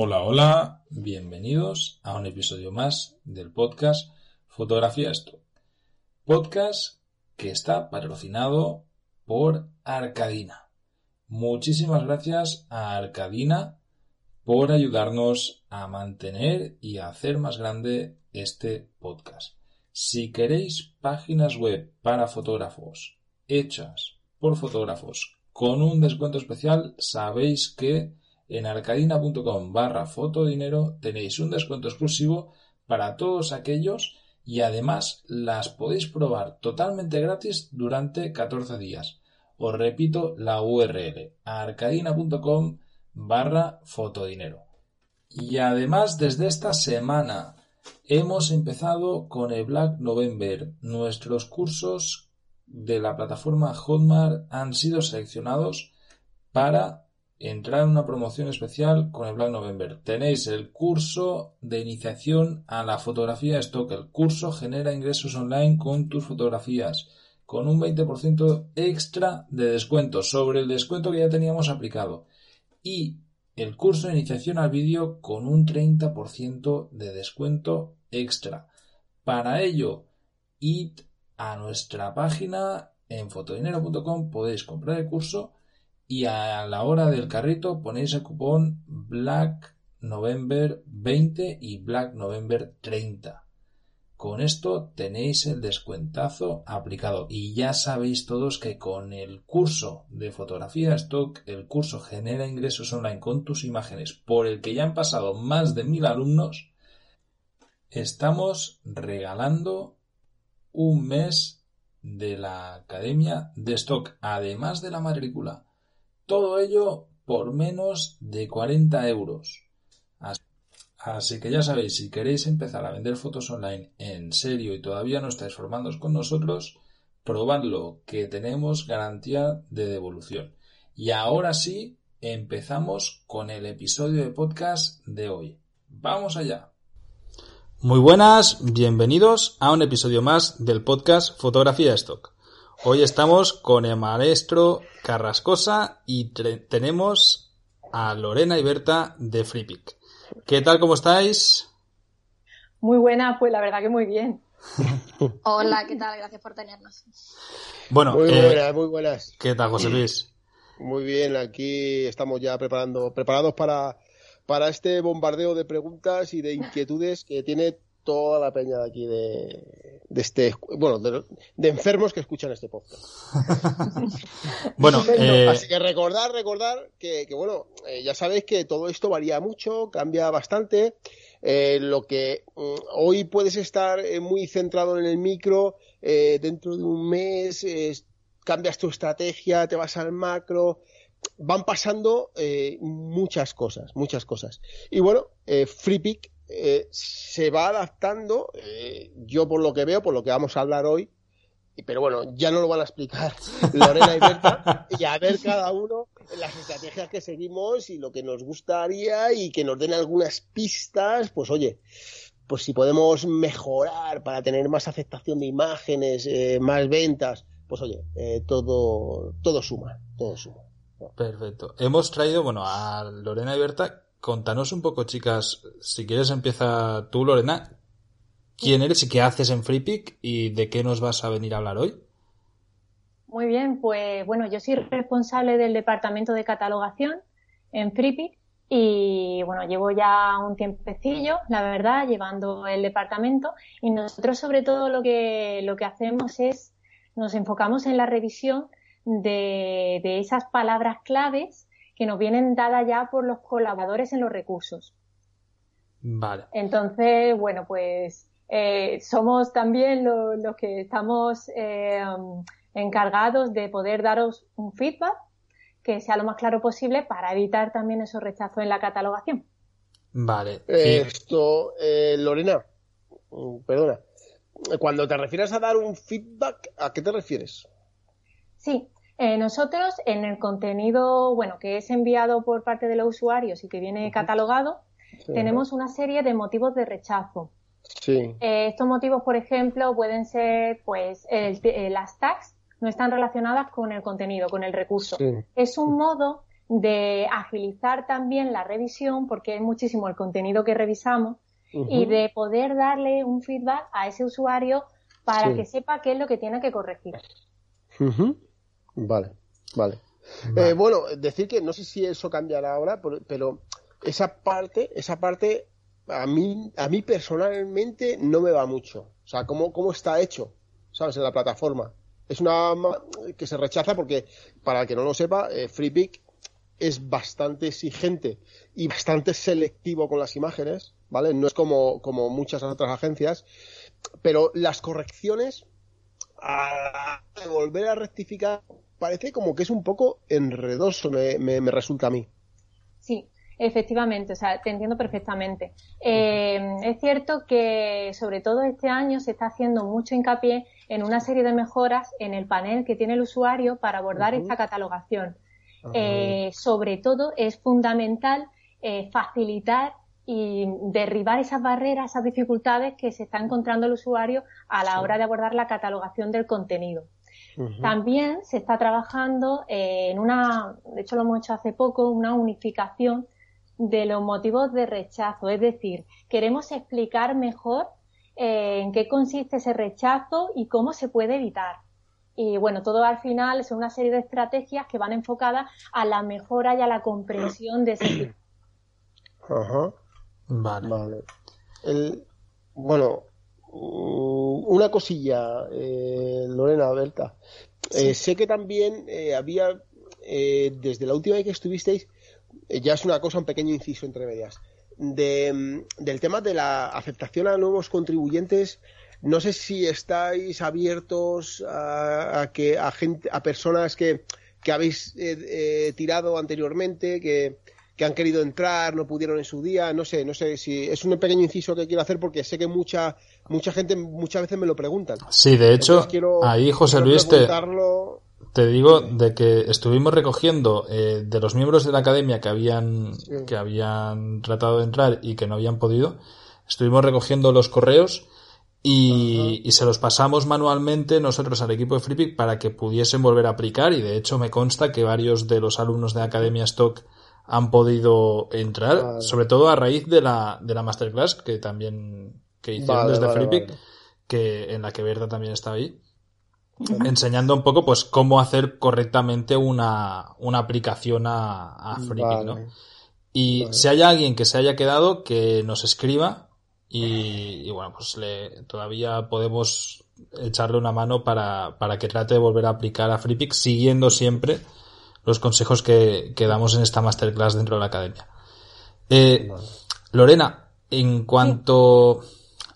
Hola, hola, bienvenidos a un episodio más del podcast Fotografía Esto. Podcast que está patrocinado por Arcadina. Muchísimas gracias a Arcadina por ayudarnos a mantener y a hacer más grande este podcast. Si queréis páginas web para fotógrafos hechas por fotógrafos con un descuento especial, sabéis que en arcadina.com barra fotodinero tenéis un descuento exclusivo para todos aquellos y además las podéis probar totalmente gratis durante 14 días. Os repito la URL arcadina.com barra fotodinero. Y además desde esta semana hemos empezado con el Black November. Nuestros cursos de la plataforma Hotmart han sido seleccionados para entrar en una promoción especial con el Black November. Tenéis el curso de iniciación a la fotografía stock. El curso genera ingresos online con tus fotografías, con un 20% extra de descuento sobre el descuento que ya teníamos aplicado. Y el curso de iniciación al vídeo con un 30% de descuento extra. Para ello, id a nuestra página en fotodinero.com, podéis comprar el curso y a la hora del carrito ponéis el cupón Black November 20 y Black November 30. Con esto tenéis el descuentazo aplicado y ya sabéis todos que con el curso de fotografía stock, el curso genera ingresos online con tus imágenes por el que ya han pasado más de mil alumnos, estamos regalando un mes de la academia de stock, además de la matrícula. Todo ello por menos de 40 euros. Así que ya sabéis, si queréis empezar a vender fotos online en serio y todavía no estáis formándoos con nosotros, probadlo, que tenemos garantía de devolución. Y ahora sí, empezamos con el episodio de podcast de hoy. Vamos allá. Muy buenas, bienvenidos a un episodio más del podcast Fotografía Stock. Hoy estamos con el maestro Carrascosa y tenemos a Lorena y Berta de FreePic. ¿Qué tal, cómo estáis? Muy buena, pues la verdad que muy bien. Hola, ¿qué tal? Gracias por tenernos. Bueno, muy eh, buenas, muy buenas. ¿Qué tal, José Luis? Muy bien, aquí estamos ya preparando, preparados para, para este bombardeo de preguntas y de inquietudes que tiene toda la peña de aquí de, este, bueno, de, enfermos que escuchan este podcast. bueno, eh, así que recordar, recordar que, bueno, eh, ya sabéis que todo esto varía mucho, cambia bastante. Eh, lo que mm, hoy puedes estar muy centrado en el micro, dentro de un mes cambias tu estrategia, te vas al macro, van pasando muchas cosas, muchas cosas. Y bueno, FreePick eh, se va adaptando, eh, yo por lo que veo, por lo que vamos a hablar hoy, pero bueno, ya no lo van a explicar Lorena y Berta, y a ver cada uno las estrategias que seguimos y lo que nos gustaría y que nos den algunas pistas, pues oye, pues si podemos mejorar para tener más aceptación de imágenes, eh, más ventas, pues oye, todo, todo suma, todo suma. Perfecto. Hemos traído, bueno, a Lorena y Berta Contanos un poco, chicas, si quieres empieza tú, Lorena. ¿Quién eres y qué haces en FreePic y de qué nos vas a venir a hablar hoy? Muy bien, pues bueno, yo soy responsable del departamento de catalogación en FreePic y bueno, llevo ya un tiempecillo, la verdad, llevando el departamento y nosotros sobre todo lo que, lo que hacemos es, nos enfocamos en la revisión de, de esas palabras claves que nos vienen dadas ya por los colaboradores en los recursos. Vale. Entonces, bueno, pues eh, somos también los que estamos eh, encargados de poder daros un feedback que sea lo más claro posible para evitar también esos rechazos en la catalogación. Vale. Esto, eh, Lorena, mm, perdona. Cuando te refieres a dar un feedback, ¿a qué te refieres? Sí, eh, nosotros en el contenido, bueno, que es enviado por parte de los usuarios y que viene catalogado, tenemos una serie de motivos de rechazo. Sí. Eh, estos motivos, por ejemplo, pueden ser, pues, el, eh, las tags no están relacionadas con el contenido, con el recurso. Es un modo de agilizar también la revisión, porque es muchísimo el contenido que revisamos, y de poder darle un feedback a ese usuario para que sepa qué es lo que tiene que corregir. Vale, vale. Eh, bueno, decir que no sé si eso cambiará ahora, pero esa parte, esa parte a mí, a mí personalmente no me va mucho. O sea, cómo, cómo está hecho, ¿sabes? En la plataforma. Es una que se rechaza porque, para el que no lo sepa, eh, FreePic es bastante exigente y bastante selectivo con las imágenes, ¿vale? No es como, como muchas otras agencias, pero las correcciones a volver a rectificar parece como que es un poco enredoso, me, me resulta a mí. Sí, Efectivamente, o sea, te entiendo perfectamente. Eh, es cierto que sobre todo este año se está haciendo mucho hincapié en una serie de mejoras en el panel que tiene el usuario para abordar esta catalogación. Eh, sobre todo es fundamental eh, facilitar y derribar esas barreras, esas dificultades que se está encontrando el usuario a la hora de abordar la catalogación del contenido. También se está trabajando en una, de hecho lo hemos hecho hace poco, una unificación de los motivos de rechazo. Es decir, queremos explicar mejor eh, en qué consiste ese rechazo y cómo se puede evitar. Y bueno, todo al final es una serie de estrategias que van enfocadas a la mejora y a la comprensión de ese tipo. Ajá. Vale. bueno, mm, una cosilla, eh, Lorena, Berta. Eh, sé que también había, desde la última vez que estuvisteis, eh, ya es una cosa, un pequeño inciso entre medias. De, mm, del tema de la aceptación a nuevos contribuyentes, no sé si estáis abiertos a, que a gente, a personas que, que habéis eh, eh, tirado anteriormente, que, que han querido entrar, no pudieron en su día, no sé, no sé si es un pequeño inciso que quiero hacer porque sé que mucha mucha gente muchas veces me lo preguntan. Sí, de hecho, ahí José Luis te, te digo de que estuvimos recogiendo eh, de los miembros de la academia que habían, que habían tratado de entrar y que no habían podido, estuvimos recogiendo los correos y, y, se los pasamos manualmente nosotros al equipo de FreePic para que pudiesen volver a aplicar y de hecho me consta que varios de los alumnos de Academia Stock han podido entrar, sobre todo a raíz de la, de la masterclass que también que hicieron desde FreePic, que en la que Berta también estaba ahí enseñando un poco pues cómo hacer correctamente una, una aplicación a, a ¿no? Y si hay alguien que se haya quedado, que nos escriba y, bueno, pues le, todavía podemos echarle una mano para, para que trate de volver a aplicar a FreePic siguiendo siempre los consejos que, que damos en esta masterclass dentro de la academia. Eh, Lorena, en cuanto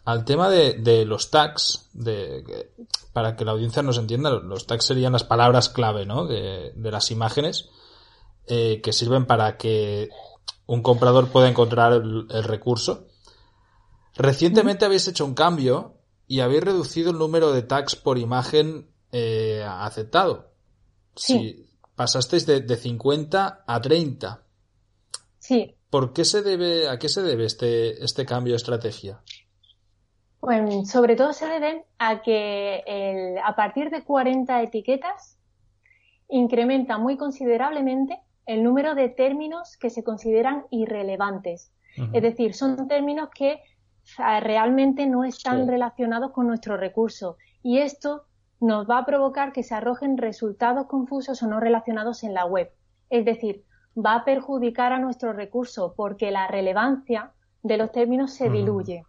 al tema de, de los tags, de, para que la audiencia nos entienda, los tags serían las palabras clave, ¿no? De, las imágenes eh, que sirven para que un comprador pueda encontrar el, recurso. Recientemente habéis hecho un cambio y habéis reducido el número de tags por imagen eh, aceptado. Sí. Pasasteis de, de 50 a 30. Sí. ¿Por qué se debe, a qué se debe este, este cambio de estrategia? Pues sobre todo se debe a que el, a partir de 40 etiquetas incrementa muy considerablemente el número de términos que se consideran irrelevantes. Es decir, son términos que realmente no están relacionados con nuestro recurso. Y esto nos va a provocar que se arrojen resultados confusos o no relacionados en la web. Es decir, va a perjudicar a nuestro recurso porque la relevancia de los términos se diluye.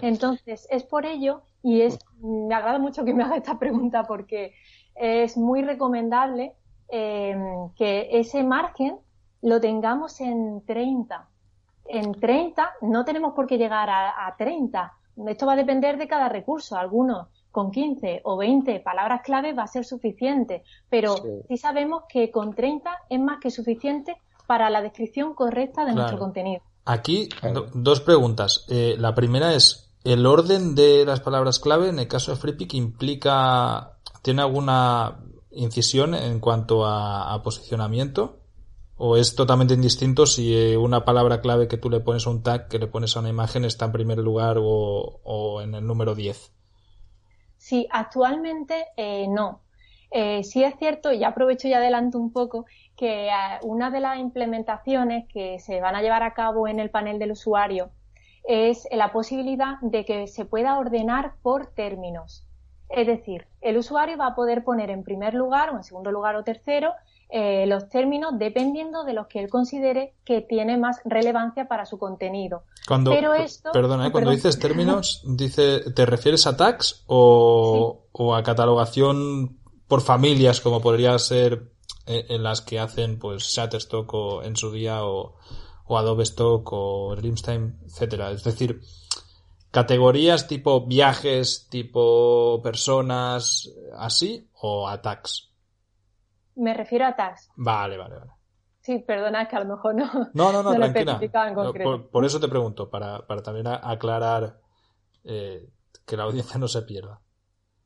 Entonces, es por ello, y es, me agrada mucho que me haga esta pregunta porque es muy recomendable em, que ese margen lo tengamos en 30. En 30 no tenemos por qué llegar a, 30. Esto va a depender de cada recurso. Algunos con 15 o 20 palabras clave va a ser suficiente, pero sí, sabemos que con 30 es más que suficiente para la descripción correcta de nuestro contenido. Aquí dos preguntas. Eh, la primera es, ¿el orden de las palabras clave en el caso de FreePic implica, tiene alguna incisión en cuanto a, posicionamiento? ¿O es totalmente indistinto si eh, una palabra clave que tú le pones a un tag, que le pones a una imagen, está en primer lugar o, en el número 10? Sí, actualmente eh, no. Eh, sí es cierto, y aprovecho y adelanto un poco, que eh, una de las implementaciones que se van a llevar a cabo en el panel del usuario es la posibilidad de que se pueda ordenar por términos. Es decir, el usuario va a poder poner en primer lugar o en segundo lugar o tercero eh, los términos dependiendo de los que él considere que tiene más relevancia para su contenido. Cuando, Pero esto, perdona, ¿eh? cuando dices términos, dice, ¿te refieres a tags o, o a catalogación por familias como podría ser eh, en las que hacen pues Shutterstock o en su día o, o Adobe Stock o Dreamstime, etcétera? Es decir, categorías tipo viajes, tipo personas, así o a tags. Me refiero a tags. Vale, vale, vale. Sí, perdona, que a lo mejor no. No, no, no, tranquila. por, eso te pregunto, para, para también aclarar eh, que la audiencia no se pierda.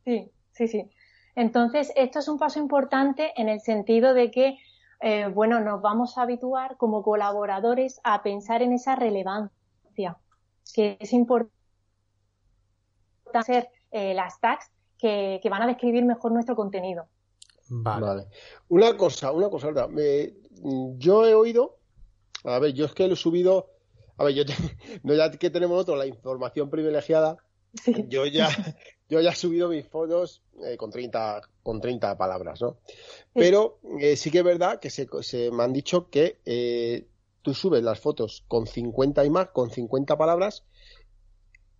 Sí, sí, sí. Entonces, esto es un paso importante en el sentido de que, eh, bueno, nos vamos a habituar como colaboradores a pensar en esa relevancia, que es importante hacer eh, las tags que, que van a describir mejor nuestro contenido. Vale. Una cosa, una cosa, yo he oído, a ver, yo es que lo he subido, a ver, yo no ya que tenemos nosotros la información privilegiada, yo ya yo ya he subido mis fotos eh, con 30 con 30 palabras, ¿no? Pero eh, sí que es verdad que se, se me han dicho que eh, tú subes las fotos con 50 y más, con 50 palabras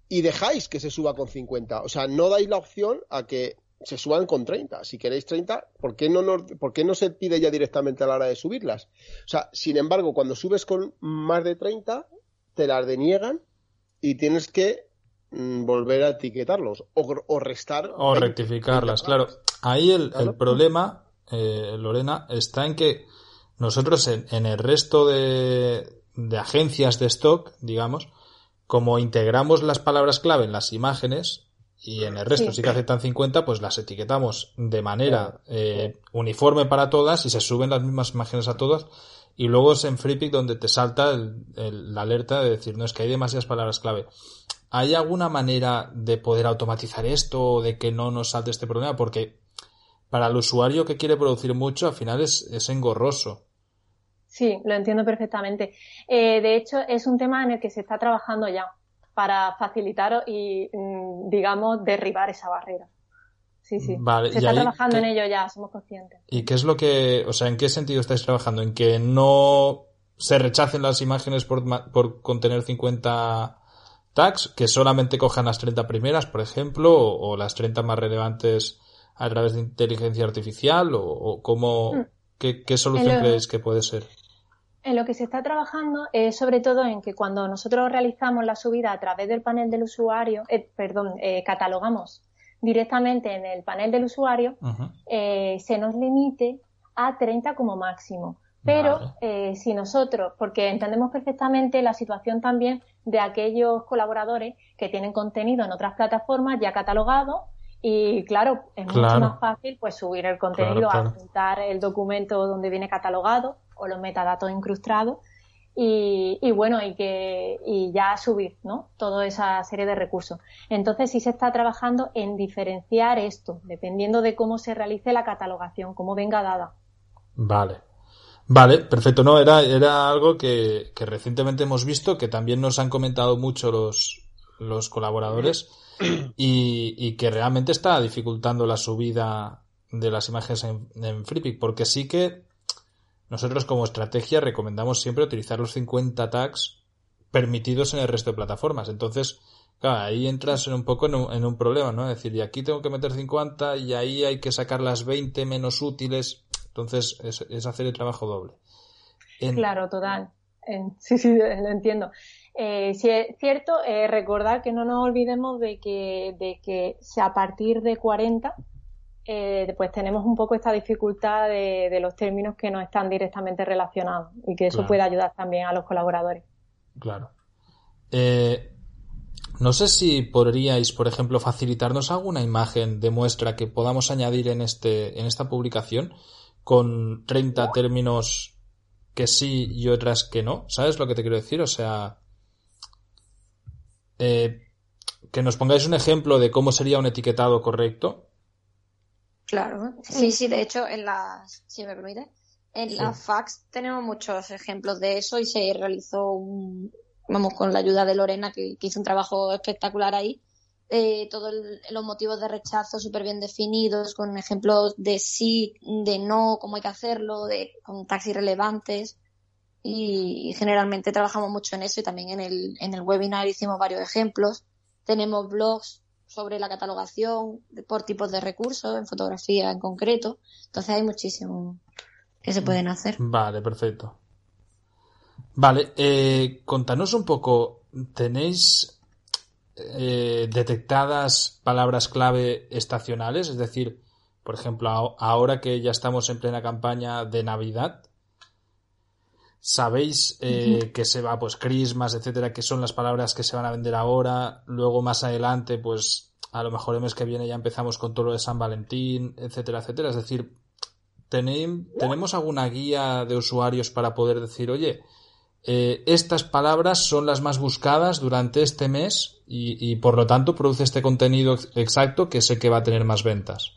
y dejáis que se suba con 50. O sea, no dais la opción a que se suban con 30. Si queréis 30, ¿por qué, no ¿por qué no se pide ya directamente a la hora de subirlas? O sea, sin embargo, cuando subes con más de 30, te las deniegan y tienes que mm, volver a etiquetarlos o, restar. O rectificarlas, claro. Ahí el, problema, eh, Lorena, está en que nosotros en, el resto de, de agencias de stock, digamos, como integramos las palabras clave en las imágenes, y en el resto sí, que aceptan 50, pues las etiquetamos de manera eh, uniforme para todas y se suben las mismas imágenes a todas. Y luego es en FreePic donde te salta la alerta de decir, no, es que hay demasiadas palabras clave. ¿Hay alguna manera de poder automatizar esto o de que no nos salte este problema? Porque para el usuario que quiere producir mucho, al final es, es engorroso. Sí, lo entiendo perfectamente. Eh, de hecho, es un tema en el que se está trabajando ya para facilitar y, mm, digamos, derribar esa barrera. Sí, sí. Se está trabajando en ello ya, somos conscientes. ¿Y qué es lo que, o sea, en qué sentido estáis trabajando? ¿En que no se rechacen las imágenes por, por contener 50 tags, que solamente cojan las 30 primeras, por ejemplo, o, las 30 más relevantes a través de inteligencia artificial, o, cómo, mm. qué, qué, solución creéis que puede ser? En lo que se está trabajando es sobre todo en que cuando nosotros realizamos la subida a través del panel del usuario, eh, perdón, eh, catalogamos directamente en el panel del usuario, eh, se nos limite a 30 como máximo. Pero si nosotros, porque entendemos perfectamente la situación también de aquellos colaboradores que tienen contenido en otras plataformas ya catalogado y claro, es mucho más fácil pues subir el contenido, adjuntar el documento donde viene catalogado o los metadatos incrustados y, bueno, y que y ya subir, ¿no? Toda esa serie de recursos. Entonces sí se está trabajando en diferenciar esto, dependiendo de cómo se realice la catalogación, cómo venga dada. Vale. Vale, perfecto. No, era, era algo que, recientemente hemos visto, que también nos han comentado mucho los, los colaboradores y, que realmente está dificultando la subida de las imágenes en, en porque sí que nosotros como estrategia recomendamos siempre utilizar los 50 tags permitidos en el resto de plataformas. Entonces, ahí entras en un poco en un, problema, ¿no? Es decir, y aquí tengo que meter 50 y ahí hay que sacar las 20 menos útiles. Entonces, es, hacer el trabajo doble. Claro, total. sí, sí, lo entiendo. Eh, si es cierto, eh, recordar que no nos olvidemos de que, de que a partir de 40, eh, pues tenemos un poco esta dificultad de, los términos que no están directamente relacionados y que eso puede ayudar también a los colaboradores. Claro. Eh, no sé si podríais, por ejemplo, facilitarnos alguna imagen de muestra que podamos añadir en, este, en esta publicación con 30 términos que sí y otras que no. ¿Sabes lo que te quiero decir? O sea, eh, que nos pongáis un ejemplo de cómo sería un etiquetado correcto Claro, sí, sí, de hecho, en las, si me permite, en las fax tenemos muchos ejemplos de eso y se realizó un, vamos, con la ayuda de Lorena, que, hizo un trabajo espectacular ahí, eh, todos los motivos de rechazo súper bien definidos, con ejemplos de sí, de no, cómo hay que hacerlo, de, con taxis relevantes. Y, generalmente trabajamos mucho en eso y también en el, en el webinar hicimos varios ejemplos. Tenemos blogs sobre la catalogación por tipos de recursos, en fotografía en concreto. Entonces hay muchísimo que se pueden hacer. Vale, perfecto. Vale, eh, contanos un poco, ¿tenéis eh, detectadas palabras clave estacionales? Es decir, por ejemplo, ahora que ya estamos en plena campaña de Navidad, sabéis eh, que se va, pues, Christmas, etcétera, que son las palabras que se van a vender ahora. Luego, más adelante, pues, a lo mejor el mes que viene ya empezamos con todo lo de San Valentín, etcétera, etcétera. Es decir, ¿tenemos alguna guía de usuarios para poder decir, oye, eh, estas palabras son las más buscadas durante este mes y, y, por lo tanto produce este contenido exacto que sé que va a tener más ventas?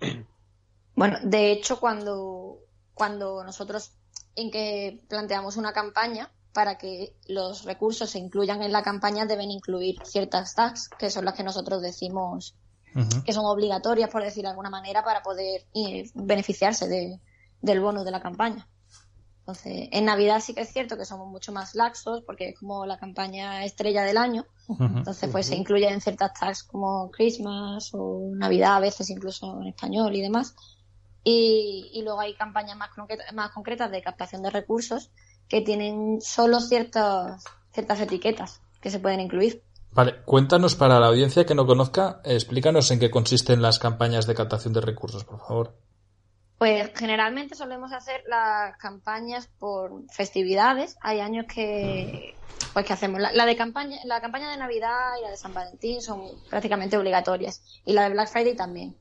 Bueno, de hecho, cuando, cuando nosotros en que planteamos una campaña para que los recursos se incluyan en la campaña deben incluir ciertas tags, que son las que nosotros decimos que son obligatorias, por decir de alguna manera, para poder eh, beneficiarse de, del bono de la campaña. Entonces, en Navidad sí que es cierto que somos mucho más laxos porque es como la campaña estrella del año. Entonces, pues se incluyen ciertas tags como Christmas o Navidad, a veces incluso en español y demás. Y, luego hay campañas más, más concretas de captación de recursos que tienen solo ciertas, ciertas etiquetas que se pueden incluir. Vale, cuéntanos para la audiencia que no conozca, explícanos en qué consisten las campañas de captación de recursos, por favor. Pues generalmente solemos hacer las campañas por festividades. Hay años que pues que hacemos la, de campaña, la campaña de Navidad y la de San Valentín son prácticamente obligatorias y la de Black Friday también.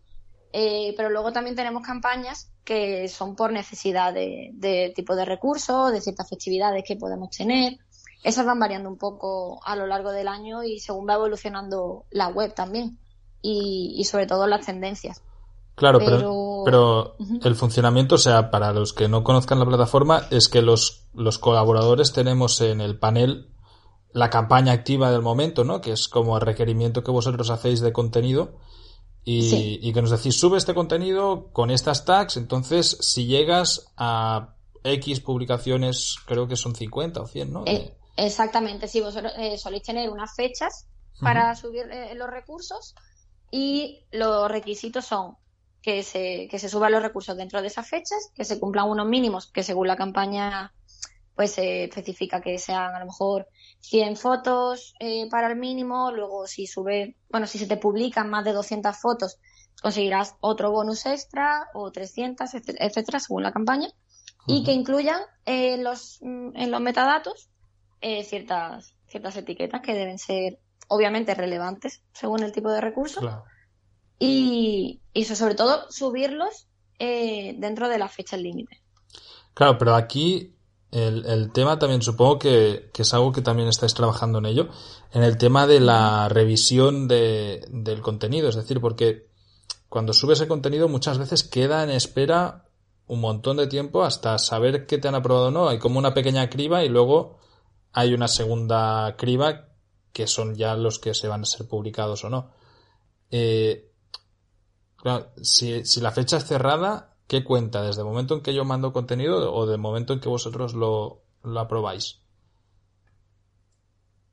Eh, pero luego también tenemos campañas que son por necesidad de, tipo de recursos, de ciertas festividades que podemos tener. Esas van variando un poco a lo largo del año y según va evolucionando la web también y, sobre todo las tendencias. Claro, pero, pero, el funcionamiento, o sea, para los que no conozcan la plataforma, es que los, los colaboradores tenemos en el panel la campaña activa del momento, ¿no? Que es como el requerimiento que vosotros hacéis de contenido y, que nos decís, sube este contenido con estas tags, entonces si llegas a X publicaciones, creo que son 50 o 100, ¿no? Eh, exactamente, sí, vosotros eh, soléis tener unas fechas para subir eh, los recursos y los requisitos son que se, que se suban los recursos dentro de esas fechas, que se cumplan unos mínimos que según la campaña pues se especifica que sean a lo mejor 100 fotos eh, para el mínimo, luego si sube, bueno, si se te publican más de 200 fotos, conseguirás otro bonus extra o 300, etcétera, según la campaña, y que incluyan eh, los, mm, en los metadatos eh, ciertas, ciertas etiquetas que deben ser obviamente relevantes según el tipo de recurso. Y, y sobre todo subirlos dentro de la fecha límite. Claro, pero aquí el, tema también supongo que, es algo que también estáis trabajando en ello, en el tema de la revisión de, del contenido, es decir, porque cuando subes el contenido muchas veces queda en espera un montón de tiempo hasta saber que te han aprobado o no. Hay como una pequeña criba y luego hay una segunda criba que son ya los que se van a ser publicados o no. Eh, si, si la fecha es cerrada, ¿qué cuenta? ¿Desde el momento en que yo mando contenido o del momento en que vosotros lo, lo aprobáis?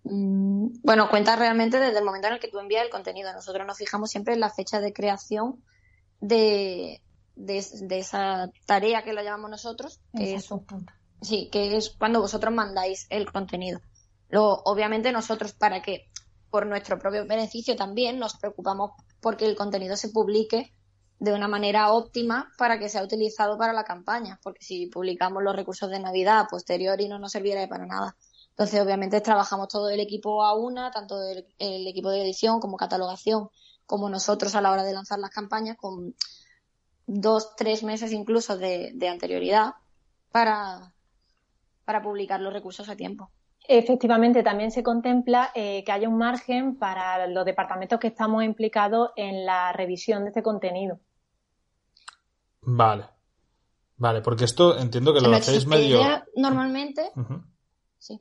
Mm, bueno, cuenta realmente desde el momento en el que tú envías el contenido. Nosotros nos fijamos siempre en la fecha de creación de, de, esa tarea que lo llamamos nosotros, que es, sí, que es cuando vosotros mandáis el contenido. Luego, obviamente nosotros para que por nuestro propio beneficio también nos preocupamos porque el contenido se publique de una manera óptima para que sea utilizado para la campaña, porque si publicamos los recursos de Navidad posterior y no nos serviría para nada. Entonces, obviamente, trabajamos todo el equipo a una, tanto el, equipo de edición como catalogación, como nosotros a la hora de lanzar las campañas, con dos, tres meses incluso de, anterioridad para, para publicar los recursos a tiempo. Efectivamente, también se contempla eh, que haya un margen para los departamentos que estamos implicados en la revisión de este contenido. Vale. Vale, porque esto entiendo que lo hacéis medio. Idea, normalmente. Sí.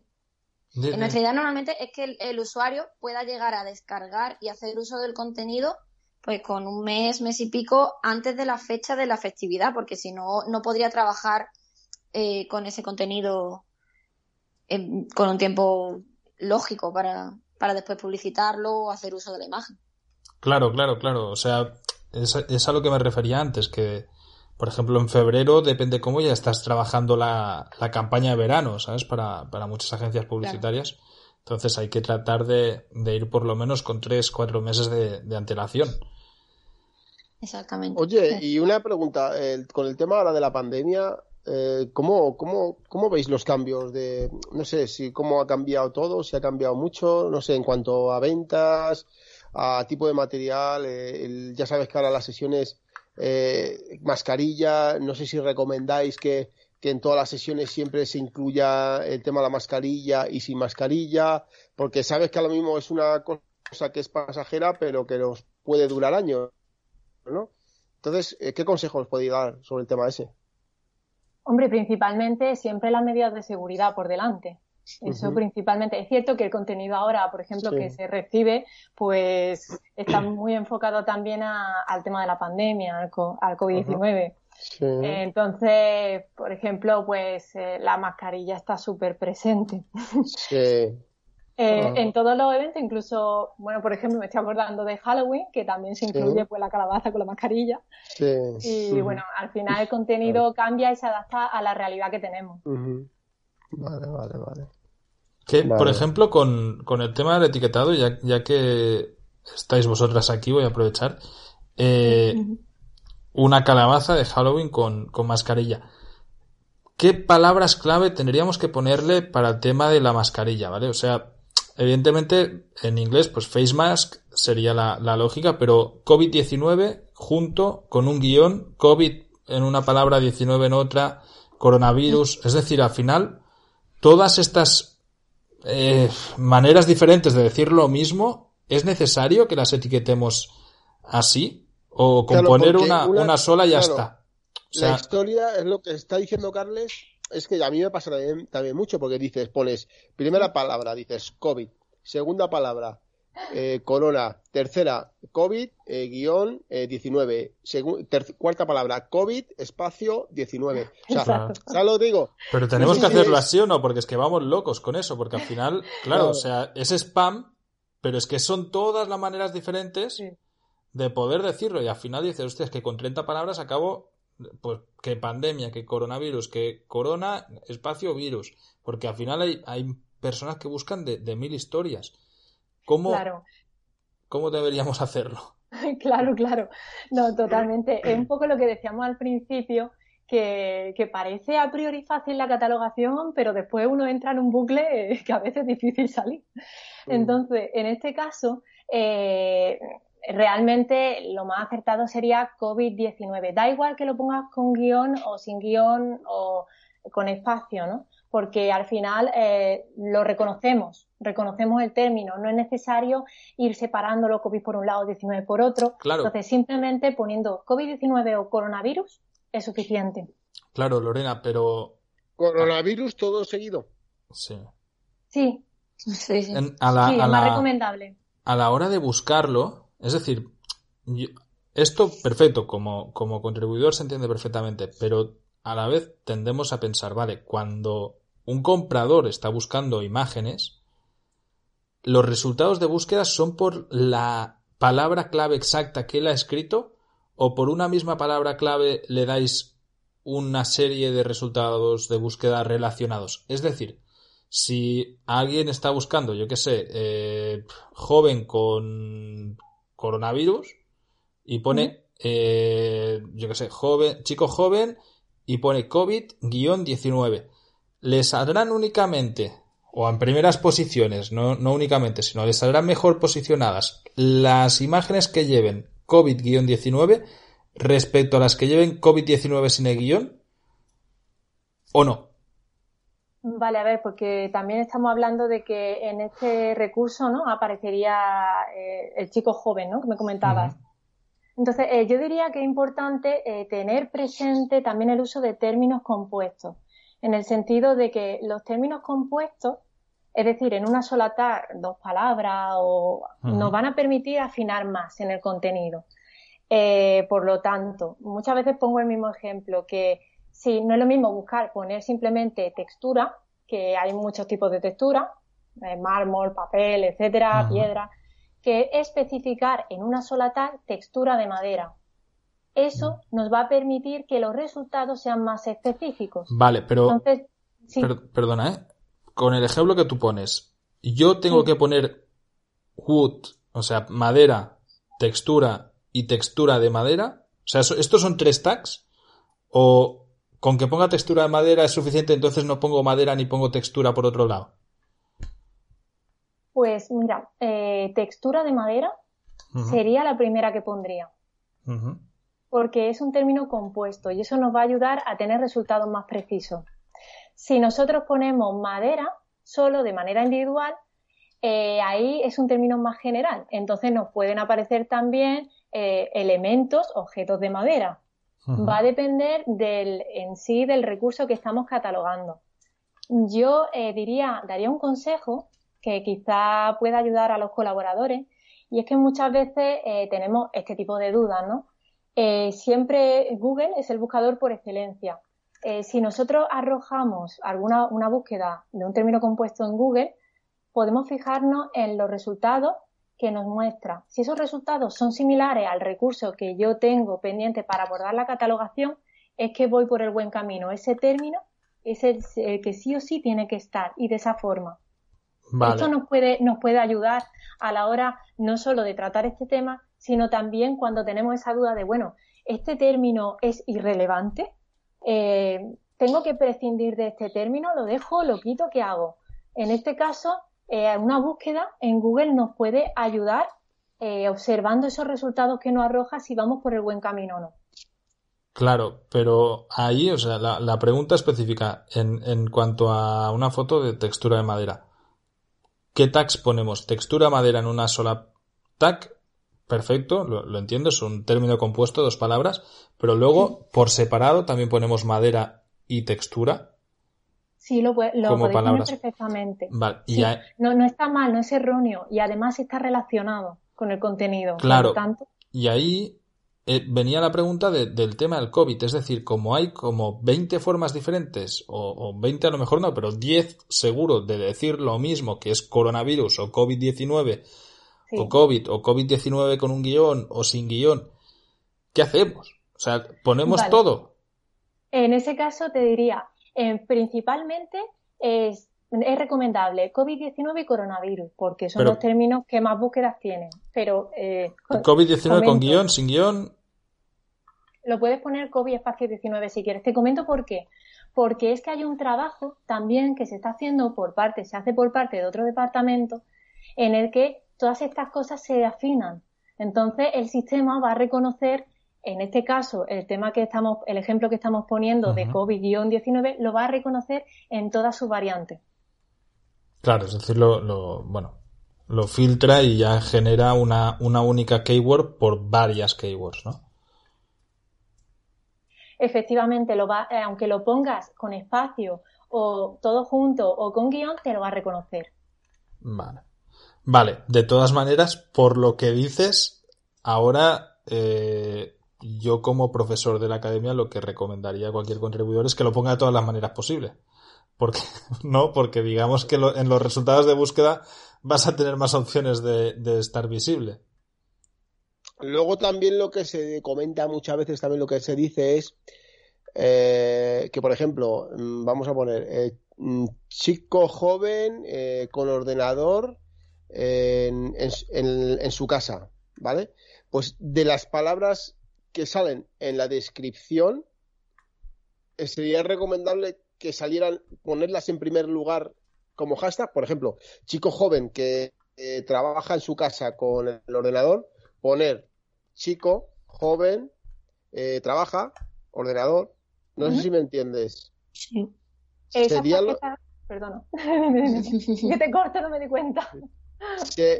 nuestra idea normalmente es que el, usuario pueda llegar a descargar y hacer uso del contenido pues con un mes, mes y pico antes de la fecha de la festividad, porque si no, no podría trabajar eh, con ese contenido con un tiempo lógico para, para después publicitarlo o hacer uso de la imagen. Claro, claro, claro. O sea, es, a lo que me refería antes, que, por ejemplo, en febrero depende cómo ya estás trabajando la, la campaña de verano, ¿sabes? Para, para muchas agencias publicitarias. Entonces hay que tratar de, de, ir por lo menos con tres, cuatro meses de, de antelación. Exactamente. Oye, y una pregunta, con el tema ahora de la pandemia, eh, ¿cómo, cómo, cómo veis los cambios de, no sé, si cómo ha cambiado todo, si ha cambiado mucho, no sé, en cuanto a ventas, a tipo de material, eh, ya sabes que ahora las sesiones eh, mascarilla, no sé si recomendáis que, que en todas las sesiones siempre se incluya el tema de la mascarilla y sin mascarilla, porque sabes que a lo mismo es una cosa que es pasajera, pero que nos puede durar años, ¿no? Entonces, ¿qué consejos podéis dar sobre el tema ese? Hombre, principalmente siempre las medidas de seguridad por delante. Eso principalmente. Es cierto que el contenido ahora, por ejemplo, que se recibe, pues está muy enfocado también al tema de la pandemia, al, COVID-19. entonces, por ejemplo, pues eh, la mascarilla está súper presente. Sí. Eh, ah. En todos los eventos, incluso, bueno, por ejemplo, me estoy acordando de Halloween, que también se incluye pues la calabaza con la mascarilla. Sí. Y bueno, al final el contenido cambia y se adapta a la realidad que tenemos. Vale, vale, vale. Que, por ejemplo, con, el tema del etiquetado, ya, ya que estáis vosotras aquí, voy a aprovechar. Eh, una calabaza de Halloween con, con mascarilla. ¿Qué palabras clave tendríamos que ponerle para el tema de la mascarilla, ¿vale? O sea, Evidentemente, en inglés, pues face mask sería la, lógica, pero COVID-19 junto con un guion, COVID en una palabra, 19 en otra, coronavirus, es decir, al final, todas estas eh, maneras diferentes de decir lo mismo, ¿es necesario que las etiquetemos así? ¿O con poner una, una, sola ya está? la historia es lo que está diciendo Carles es que a mí me pasa también, mucho porque dices, pones primera palabra, dices COVID, segunda palabra, eh, corona, tercera, COVID, eh, guion, 19, eh, cuarta palabra, COVID, espacio, 19. O sea, ya lo digo? Pero tenemos que hacerlo así o no, porque es que vamos locos con eso, porque al final, claro, o sea, es spam, pero es que son todas las maneras diferentes de poder decirlo y al final dices, hostia, es que con 30 palabras acabo pues que pandemia, que coronavirus, que corona, espacio, virus, porque al final hay, hay personas que buscan de, mil historias. ¿Cómo, ¿Cómo deberíamos hacerlo? claro, claro. No, totalmente. Es un poco lo que decíamos al principio, que, que, parece a priori fácil la catalogación, pero después uno entra en un bucle que a veces es difícil salir. Mm. Entonces, en este caso, eh, realmente lo más acertado sería COVID-19. Da igual que lo pongas con guion o sin guion o con espacio, ¿no? Porque al final eh, lo reconocemos, reconocemos el término, no es necesario ir separándolo COVID por un lado, 19 por otro. Claro. Entonces, simplemente poniendo COVID-19 o coronavirus es suficiente. Claro, Lorena, pero. ¿Coronavirus todo seguido? Sí. Sí. Sí, sí. a la, sí, es más recomendable. A la hora de buscarlo, es decir, esto perfecto, como, como contribuidor se entiende perfectamente, pero a la vez tendemos a pensar, vale, cuando un comprador está buscando imágenes, los resultados de búsqueda son por la palabra clave exacta que él ha escrito o por una misma palabra clave le dais una serie de resultados de búsqueda relacionados. Es decir, si alguien está buscando, yo qué sé, eh, joven con coronavirus y pone, eh, yo qué sé, joven, chico joven y pone COVID-19. Le saldrán únicamente, o en primeras posiciones, no, no únicamente, sino le saldrán mejor posicionadas las imágenes que lleven COVID-19 respecto a las que lleven COVID-19 sin el guion, ¿o no? Vale, a ver, porque también estamos hablando de que en este recurso, ¿no? Aparecería eh, el chico joven, ¿no? Que me comentabas. Entonces, eh, yo diría que es importante eh, tener presente también el uso de términos compuestos, en el sentido de que los términos compuestos, es decir, en una sola tag, dos palabras, o, nos van a permitir afinar más en el contenido. Eh, por lo tanto, muchas veces pongo el mismo ejemplo, que si no es lo mismo buscar poner simplemente textura, que hay muchos tipos de textura, mármol, papel, etcétera, piedra, que especificar en una sola tag textura de madera. Eso nos va a permitir que los resultados sean más específicos. Vale, pero perdona, ¿eh? con el ejemplo que tú pones, yo tengo que poner wood, o sea, madera, textura y textura de madera. O sea, ¿estos son tres tags? ¿O con que ponga textura de madera es suficiente, entonces no pongo madera ni pongo textura por otro lado? Pues mira, eh, textura de madera sería la primera que pondría. Porque es un término compuesto y eso nos va a ayudar a tener resultados más precisos. Si nosotros ponemos madera solo de manera individual, eh, ahí es un término más general. Entonces nos pueden aparecer también eh, elementos, objetos de madera. Va a depender del, en sí del recurso que estamos catalogando. Yo diría, daría un consejo que quizá pueda ayudar a los colaboradores. Y es que muchas veces eh, tenemos este tipo de dudas, ¿no? Eh, siempre Google es el buscador por excelencia. Eh, si nosotros arrojamos alguna una búsqueda de un término compuesto en Google, podemos fijarnos en los resultados que nos muestra. Si esos resultados son similares al recurso que yo tengo pendiente para abordar la catalogación, es que voy por el buen camino. Ese término es el que sí o sí tiene que estar y de esa forma. Esto nos puede, nos puede ayudar a la hora no solo de tratar este tema, sino también cuando tenemos esa duda de, bueno, este término es irrelevante, eh, tengo que prescindir de este término, lo dejo, lo quito, ¿qué hago? En este caso, eh, una búsqueda en Google nos puede ayudar eh, observando esos resultados que nos arroja si vamos por el buen camino o no. Claro, pero ahí, o sea, la, pregunta específica en, en cuanto a una foto de textura de madera. ¿Qué tags ponemos? Textura madera en una sola tag. Perfecto, lo, entiendo, es un término compuesto, dos palabras. Pero luego, por separado, también ponemos madera y textura. Sí, lo, lo poner perfectamente. Vale. no, no está mal, no es erróneo. Y además está relacionado con el contenido. Claro. Y ahí eh, venía la pregunta del tema del COVID. Es decir, como hay como 20 formas diferentes, o, 20 a lo mejor no, pero 10 seguro de decir lo mismo que es coronavirus o COVID-19, o COVID, o COVID-19 con un guion o sin guion, ¿qué hacemos? O sea, ponemos todo. En ese caso te diría, eh, principalmente es, es recomendable COVID-19 y coronavirus, porque son los términos que más búsquedas tienen. Pero eh, COVID-19 con guion, sin guion, lo puedes poner COVID espacio 19 si quieres. Te comento por qué. Porque es que hay un trabajo también que se está haciendo por parte, se hace por parte de otro departamento, en el que todas estas cosas se afinan. Entonces, el sistema va a reconocer, en este caso, el tema que estamos, el ejemplo que estamos poniendo de COVID-19, lo va a reconocer en todas sus variantes. Claro, es decir, lo, bueno, lo filtra y ya genera una, una única keyword por varias keywords, ¿no? efectivamente lo va, eh, aunque lo pongas con espacio o todo junto o con guion, te lo va a reconocer. Vale. Vale, de todas maneras, por lo que dices, ahora eh, yo como profesor de la academia lo que recomendaría a cualquier contribuidor es que lo ponga de todas las maneras posibles. Porque, no, porque digamos que en los resultados de búsqueda vas a tener más opciones de, de estar visible. Luego también lo que se comenta muchas veces, también lo que se dice es eh, que, por ejemplo, mm, vamos a poner eh, mm, chico joven eh, con ordenador en, en, su casa, ¿vale? Pues de las palabras que salen en la descripción, sería recomendable que salieran, ponerlas en primer lugar como hashtag, por ejemplo, chico joven que trabaja en su casa con el ordenador, poner chico, joven, eh, trabaja, ordenador. No sé si me entiendes. Sí. Sería Perdona. que te corto, no me di cuenta.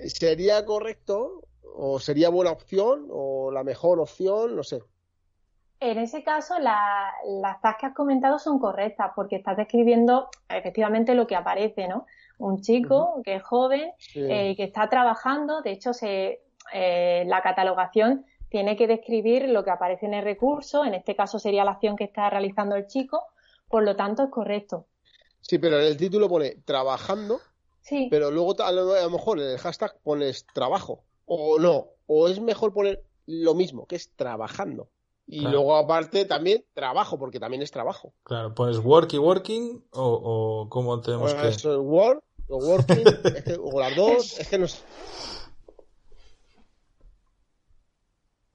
sería correcto o sería buena opción o la mejor opción, no sé. En ese caso, las tasks que has comentado son correctas porque estás describiendo efectivamente lo que aparece, ¿no? Un chico que es joven, eh, que está trabajando, de hecho, se, eh, la catalogación tiene que describir lo que aparece en el recurso, en este caso sería la acción que está realizando el chico, por lo tanto es correcto. Sí, pero en el título pone trabajando, sí. pero luego a lo, mejor en el hashtag pones trabajo, o no, o es mejor poner lo mismo, que es trabajando. Y luego aparte también trabajo, porque también es trabajo. Claro, pones work y working, o, o cómo tenemos que... Es work, o working, o las dos, es que no sé.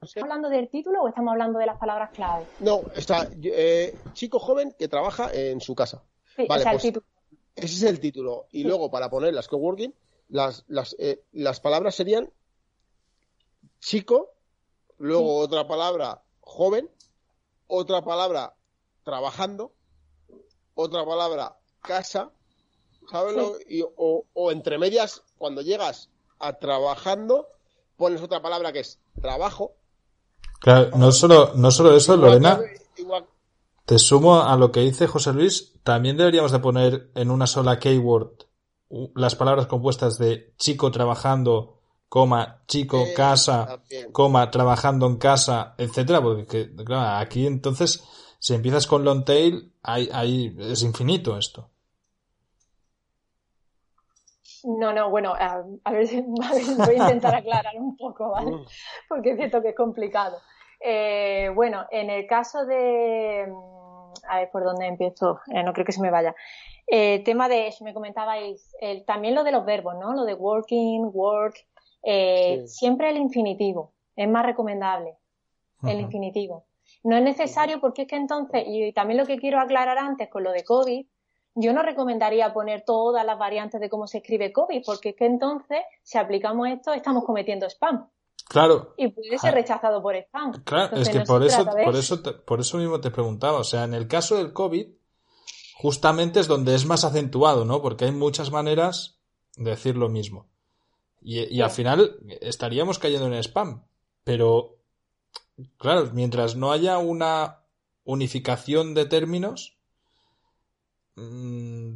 ¿Estamos hablando del título o estamos hablando de las palabras clave? No, está eh, chico joven que trabaja en su casa. Sí, vale, pues, título. Ese es el título. Y luego para poner las coworking, las, las, eh, las palabras serían chico, luego otra palabra joven, otra palabra trabajando, otra palabra casa, ¿sabes? o, o entre medias, cuando llegas a trabajando, pones otra palabra que es trabajo, Claro, no solo, no solo eso, Lorena. Te sumo a lo que dice José Luis. También deberíamos de poner en una sola keyword las palabras compuestas de chico trabajando, coma, chico, casa, coma, trabajando en casa, etcétera, porque claro, aquí entonces, si empiezas con long tail, hay, hay, es infinito esto. No, no, bueno, a, ver, voy a intentar aclarar un poco, ¿vale? Mm. Porque es cierto que es complicado. Eh, bueno, en el caso de. A ver por dónde empiezo, eh, no creo que se me vaya. Eh, tema de, me comentabais, también lo de los verbos, ¿no? Lo de working, work. Siempre el infinitivo. Es más recomendable. El infinitivo. No es necesario porque es que entonces, y también lo que quiero aclarar antes con lo de COVID, yo no recomendaría poner todas las variantes de cómo se escribe COVID, porque es que entonces, si aplicamos esto, estamos cometiendo spam. Claro. Y puede ser ah. rechazado por spam. Claro, es que por eso, por eso, por eso mismo te preguntaba. O sea, en el caso del COVID, justamente es donde es más acentuado, ¿no? Porque hay muchas maneras de decir lo mismo. Y, y al final estaríamos cayendo en spam. Pero, claro, mientras no haya una unificación de términos, Mm,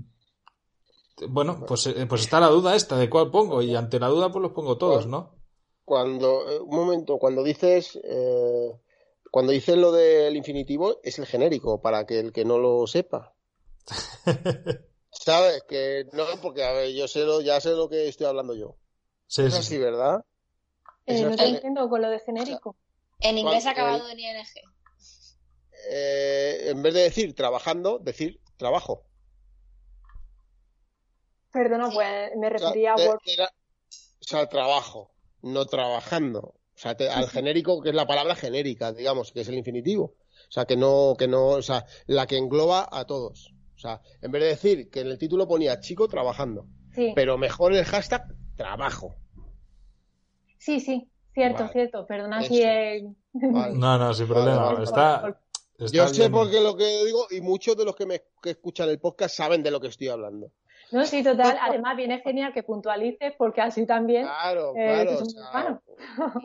bueno, pues, eh, pues está la duda esta de cuál pongo y ante la duda pues los pongo todos, ¿no? Cuando, eh, un momento, cuando dices, eh, cuando dices lo del infinitivo es el genérico, para que el que no lo sepa. ¿Sabes? Que no, porque a ver, yo sé lo, ya sé lo que estoy hablando yo. es así, ¿verdad? Eh, no te entiendo con lo de genérico. En inglés acabado en ing. en vez de decir trabajando, decir trabajo. Perdona, pues me refería a work. o sea, trabajo, no trabajando. O sea, al genérico, que es la palabra genérica, digamos, que es el infinitivo. O sea, que no, que no, o sea, la que engloba a todos. O sea, en vez de decir que en el título ponía chico trabajando, pero mejor el hashtag trabajo. Sí, sí, cierto, cierto. Perdona si No, no, sin problema. Está, Yo sé porque lo que digo y muchos de los que me que escuchan el podcast saben de lo que estoy hablando. No, sí, total. Además, viene genial que puntualices porque así también. Claro, eh, claro.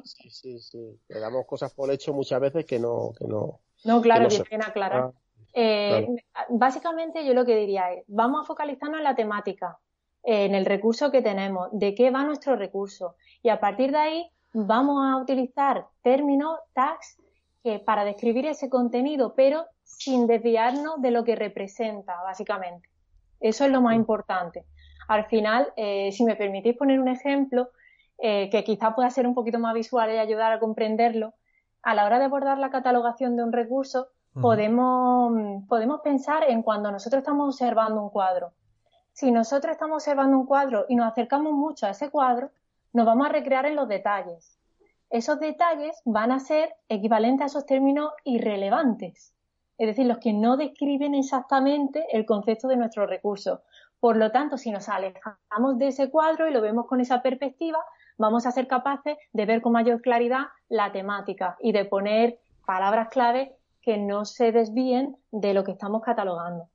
sí, sí, sí. Le damos cosas por hecho muchas veces que no. Que no, no claro, que viene aclarar. Eh, básicamente, yo lo que diría es: vamos a focalizarnos en la temática, en el recurso que tenemos, de qué va nuestro recurso. Y a partir de ahí, vamos a utilizar términos, tags, que para describir ese contenido, pero sin desviarnos de lo que representa, básicamente. Eso es lo más importante. Al final, eh, si me permitís poner un ejemplo eh, que quizá pueda ser un poquito más visual y ayudar a comprenderlo, a la hora de abordar la catalogación de un recurso, podemos, podemos pensar en cuando nosotros estamos observando un cuadro. Si nosotros estamos observando un cuadro y nos acercamos mucho a ese cuadro, nos vamos a recrear en los detalles. Esos detalles van a ser equivalentes a esos términos irrelevantes es decir, los que no describen exactamente el concepto de nuestro recurso. Por lo tanto, si nos alejamos de ese cuadro y lo vemos con esa perspectiva, vamos a ser capaces de ver con mayor claridad la temática y de poner palabras clave que no se desvíen de lo que estamos catalogando.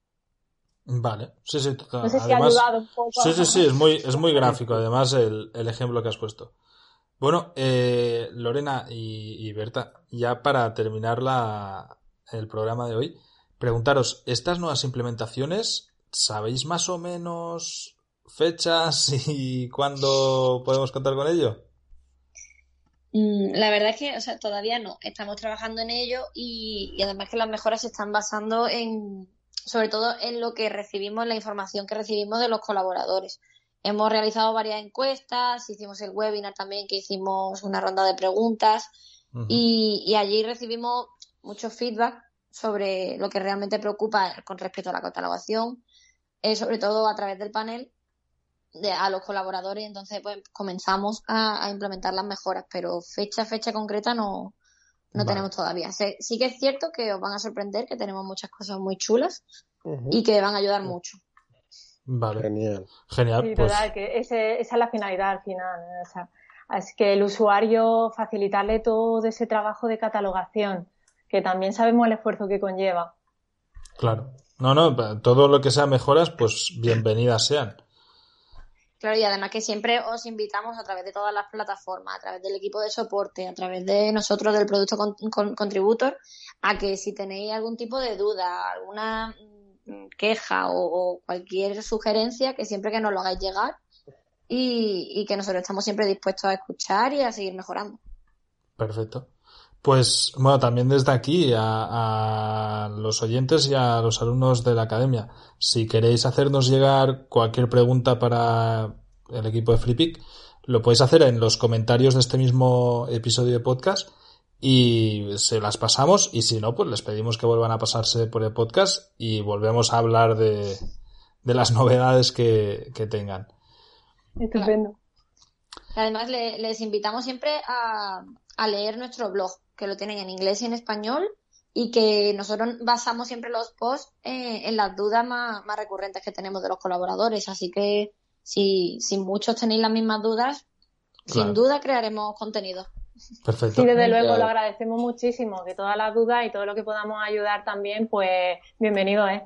Vale, sí, sí, No sé si ha ayudado un poco. Sí, sí, sí, es muy, es muy gráfico, además, el, el ejemplo que has puesto. Bueno, eh, Lorena y, Berta, ya para terminar la, el programa de hoy, preguntaros, ¿estas nuevas implementaciones, sabéis más o menos fechas y cuándo podemos contar con ello? Mm, la verdad es que o sea, todavía no, estamos trabajando en ello y, además que las mejoras se están basando en, sobre todo en lo que recibimos, la información que recibimos de los colaboradores. Hemos realizado varias encuestas, hicimos el webinar también que hicimos una ronda de preguntas y, allí recibimos mucho feedback sobre lo que realmente preocupa con respecto a la catalogación, eh, sobre todo a través del panel de, a los colaboradores, entonces pues comenzamos a, implementar las mejoras, pero fecha, fecha concreta no, no tenemos todavía. sí que es cierto que os van a sorprender, que tenemos muchas cosas muy chulas y que van a ayudar mucho. Vale. Genial. Genial. pues... que esa es la finalidad al final. O sea, es que el usuario facilitarle todo ese trabajo de catalogación, que también sabemos el esfuerzo que conlleva. Claro. No, no, todo lo que sea mejoras, pues bienvenidas sean. Claro, y además que siempre os invitamos a través de todas las plataformas, a través del equipo de soporte, a través de nosotros del producto contributor, a que si tenéis algún tipo de duda, alguna mm, queja o, cualquier sugerencia, que siempre que nos lo hagáis llegar y, y que nosotros estamos siempre dispuestos a escuchar y a seguir mejorando. Perfecto. Pues bueno, también desde aquí a, los oyentes y a los alumnos de la academia, si queréis hacernos llegar cualquier pregunta para el equipo de FreePick, lo podéis hacer en los comentarios de este mismo episodio de podcast y se las pasamos y si no, pues les pedimos que vuelvan a pasarse por el podcast y volvemos a hablar de, las novedades que, tengan. Estupendo. Además, les invitamos siempre a, a leer nuestro blog que lo tienen en inglés y en español y que nosotros basamos siempre los posts eh, en las dudas más, recurrentes que tenemos de los colaboradores. Así que si, si muchos tenéis las mismas dudas, sin duda crearemos contenido. Perfecto. Sí, desde luego lo agradecemos muchísimo, que todas las dudas y todo lo que podamos ayudar también, pues bienvenido es.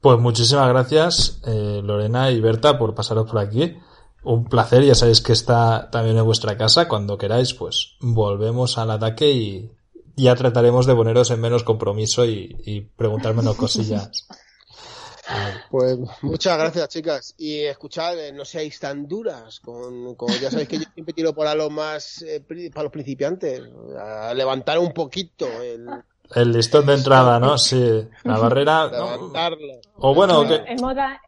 Pues muchísimas gracias, eh, Lorena y Berta, por pasaros por aquí un placer, ya sabéis que está también en vuestra casa, cuando queráis, pues volvemos al ataque y ya trataremos de poneros en menos compromiso y, y preguntar menos cosillas. Pues muchas gracias, chicas. Y escuchad, eh, no seáis tan duras. Con, ya sabéis que yo siempre tiro para los más, eh, para los principiantes, a levantar un poquito el, el listón de entrada, ¿no? Sí, la barrera. Levantarlo. O bueno, en moda,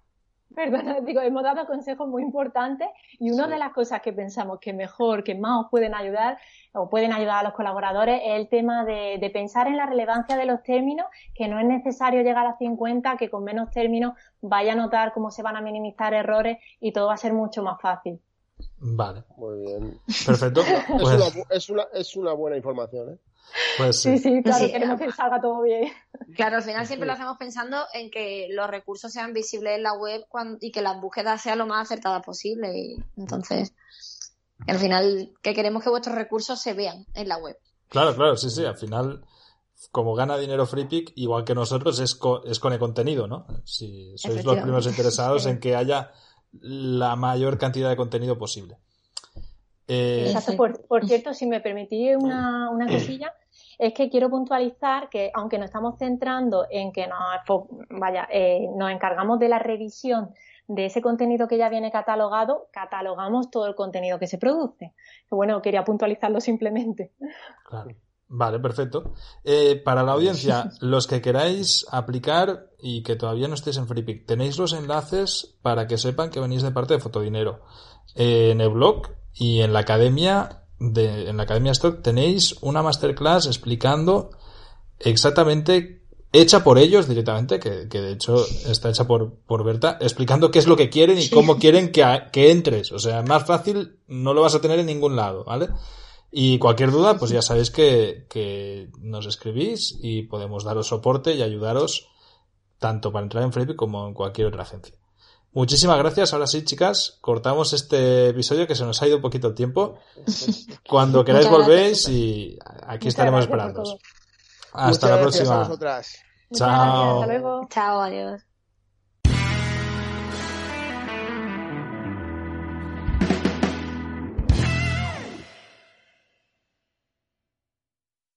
Perdona, digo, hemos dado consejos muy importantes y una de las cosas que pensamos que mejor, que más os pueden ayudar o pueden ayudar a los colaboradores es el tema de, pensar en la relevancia de los términos, que no es necesario llegar a 50, que con menos términos vaya a notar cómo se van a minimizar errores y todo va a ser mucho más fácil. Vale. Muy bien. Perfecto. es, una, es una buena información, ¿eh? Pues sí. sí, claro, queremos que salga todo bien. Claro, al final siempre lo hacemos pensando en que los recursos sean visibles en la web y que las búsquedas sean lo más acertadas posible. Y entonces, al final, que queremos que vuestros recursos se vean en la web. Claro, claro, sí, sí. Al final, como gana dinero FreePick, igual que nosotros, es, es con el contenido, ¿no? Si sois los primeros interesados en que haya la mayor cantidad de contenido posible. Eh, Exacto. Por, cierto, si me permitís una, una cosilla, es que quiero puntualizar que aunque nos estamos centrando en que nos, vaya, eh, nos encargamos de la revisión de ese contenido que ya viene catalogado, catalogamos todo el contenido que se produce. Bueno, quería puntualizarlo simplemente. Claro. Vale, perfecto. Eh, para la audiencia, los que queráis aplicar y que todavía no estéis en FreePick, tenéis los enlaces para que sepan que venís de parte de Fotodinero. Eh, en el blog y en la academia de, en la academia Stock tenéis una masterclass explicando exactamente hecha por ellos directamente, que, que de hecho está hecha por, por Berta, explicando qué es lo que quieren y cómo quieren que, que entres. O sea, más fácil no lo vas a tener en ningún lado, ¿vale? Y cualquier duda, pues ya sabéis que, que nos escribís y podemos daros soporte y ayudaros tanto para entrar en Flippy como en cualquier otra agencia. Muchísimas gracias. Ahora sí, chicas, cortamos este episodio que se nos ha ido un poquito el tiempo. Cuando queráis volvéis y aquí estaremos esperando. Hasta la próxima. A Chao. Hasta luego. Chao, adiós.